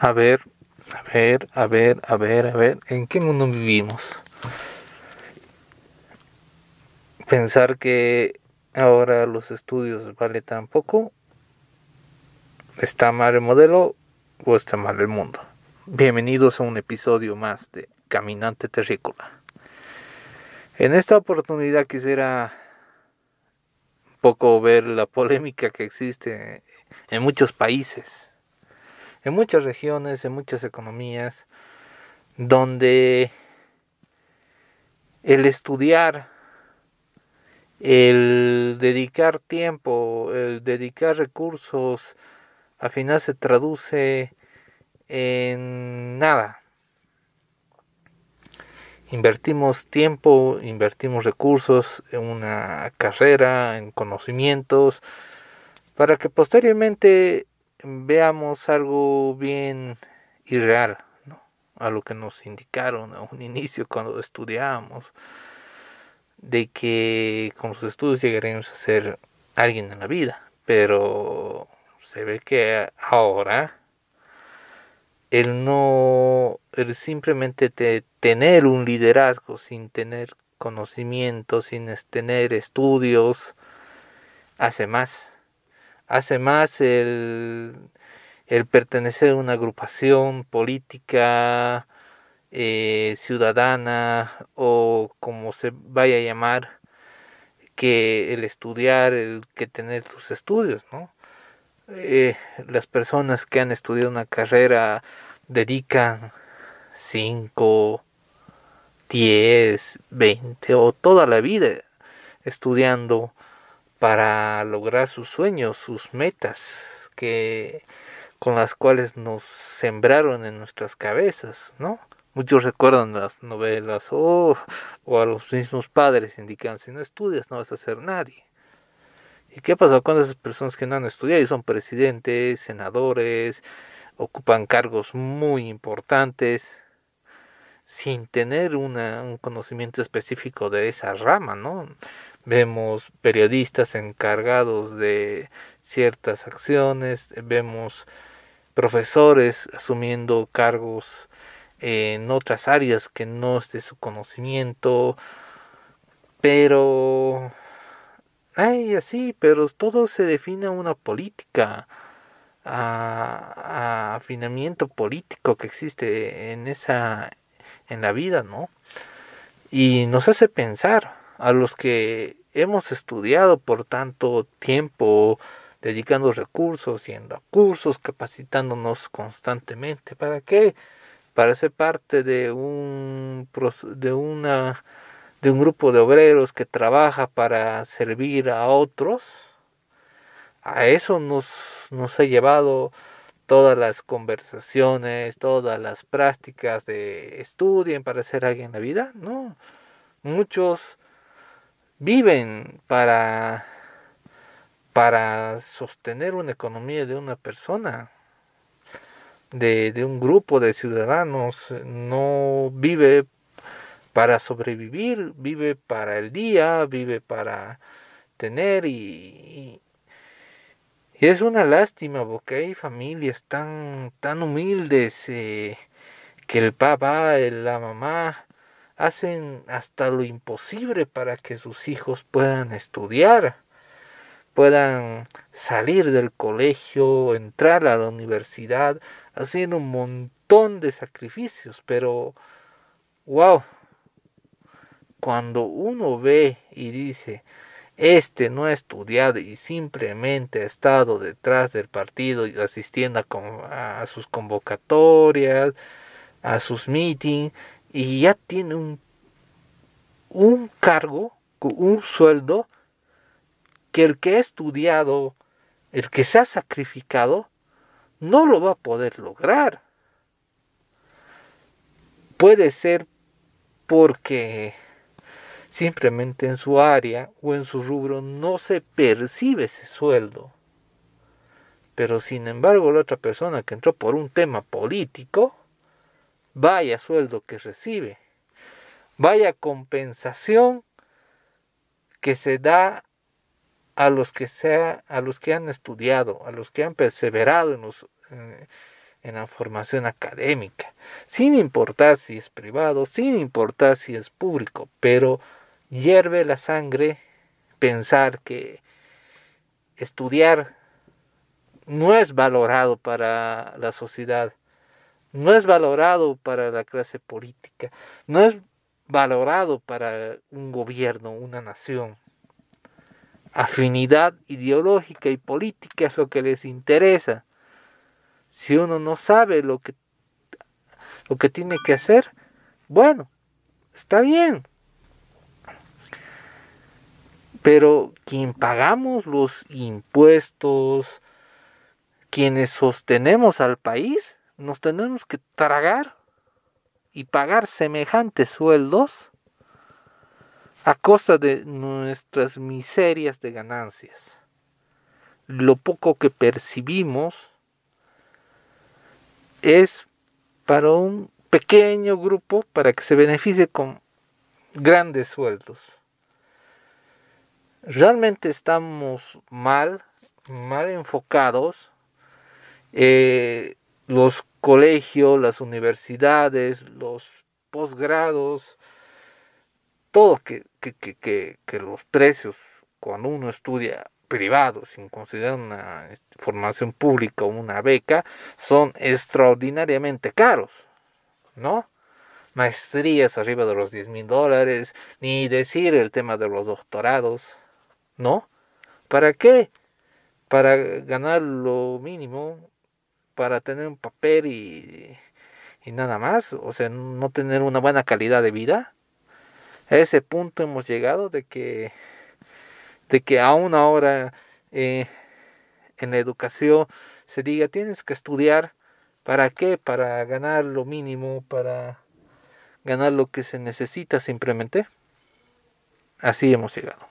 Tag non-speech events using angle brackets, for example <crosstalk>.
A ver, a ver, a ver, a ver, a ver, ¿en qué mundo vivimos? Pensar que ahora los estudios vale tan poco, ¿está mal el modelo o está mal el mundo? Bienvenidos a un episodio más de Caminante Terrícola. En esta oportunidad quisiera un poco ver la polémica que existe en muchos países en muchas regiones, en muchas economías, donde el estudiar, el dedicar tiempo, el dedicar recursos, al final se traduce en nada. Invertimos tiempo, invertimos recursos en una carrera, en conocimientos, para que posteriormente veamos algo bien irreal, ¿no? a lo que nos indicaron a un <laughs> inicio cuando estudiábamos, de que con los estudios llegaremos a ser alguien en la vida, pero se ve que ahora el no, el simplemente tener un liderazgo sin tener conocimiento, sin tener estudios, hace más hace más el, el pertenecer a una agrupación política, eh, ciudadana o como se vaya a llamar, que el estudiar, el que tener tus estudios, ¿no? Eh, las personas que han estudiado una carrera dedican 5, 10, 20 o toda la vida estudiando para lograr sus sueños, sus metas que con las cuales nos sembraron en nuestras cabezas, ¿no? Muchos recuerdan las novelas oh, o a los mismos padres indican si no estudias no vas a ser nadie. ¿Y qué pasó con esas personas que no han estudiado y son presidentes, senadores, ocupan cargos muy importantes sin tener un conocimiento específico de esa rama, ¿no? Vemos periodistas encargados de ciertas acciones, vemos profesores asumiendo cargos en otras áreas que no es de su conocimiento, pero ay así, pero todo se define a una política, a, a, afinamiento político que existe en esa en la vida, ¿no? Y nos hace pensar a los que hemos estudiado por tanto tiempo, dedicando recursos, yendo a cursos, capacitándonos constantemente. ¿Para qué? Para ser parte de un de una de un grupo de obreros que trabaja para servir a otros. A eso nos, nos ha llevado todas las conversaciones, todas las prácticas de estudien para ser alguien en la vida, no. Muchos viven para para sostener una economía de una persona, de, un grupo de ciudadanos, no vive para sobrevivir, vive para el día, vive para tener y, y es una lástima porque hay familias tan, tan humildes eh, que el papá, la mamá, hacen hasta lo imposible para que sus hijos puedan estudiar, puedan salir del colegio, entrar a la universidad, haciendo un montón de sacrificios, pero wow, cuando uno ve y dice, este no ha estudiado y simplemente ha estado detrás del partido y asistiendo a, a sus convocatorias, a sus meetings, y ya tiene un, un cargo, un sueldo, que el que ha estudiado, el que se ha sacrificado, no lo va a poder lograr. Puede ser porque simplemente en su área o en su rubro no se percibe ese sueldo. Pero sin embargo la otra persona que entró por un tema político, vaya sueldo que recibe, vaya compensación que se da a los que sea, a los que han estudiado, a los que han perseverado en, en la formación académica, sin importar si es privado, sin importar si es público, pero hierve la sangre pensar que estudiar no es valorado para la sociedad, no es valorado para la clase política, no es valorado para un gobierno, una nación. Afinidad ideológica y política es lo que les interesa. Si uno no sabe lo que, lo que tiene que hacer, bueno, está bien. Pero quien pagamos los impuestos, quienes sostenemos al país, nos tenemos que tragar y pagar semejantes sueldos a costa de nuestras miserias de ganancias. Lo poco que percibimos es para un pequeño grupo para que se beneficie con grandes sueldos. Realmente estamos mal, mal enfocados. Eh, los colegios, las universidades, los posgrados, todo que, que, que, que, los precios cuando uno estudia privado, sin considerar una formación pública o una beca, son extraordinariamente caros, ¿no? Maestrías arriba de los 10 mil dólares, ni decir el tema de los doctorados, ¿no? ¿Para qué? Para ganar lo mínimo, para tener un papel y, y nada más, o sea, no tener una buena calidad de vida. A ese punto hemos llegado de que, de que aún ahora eh, en la educación se diga tienes que estudiar, ¿para qué? Para ganar lo mínimo, para ganar lo que se necesita simplemente. Así hemos llegado.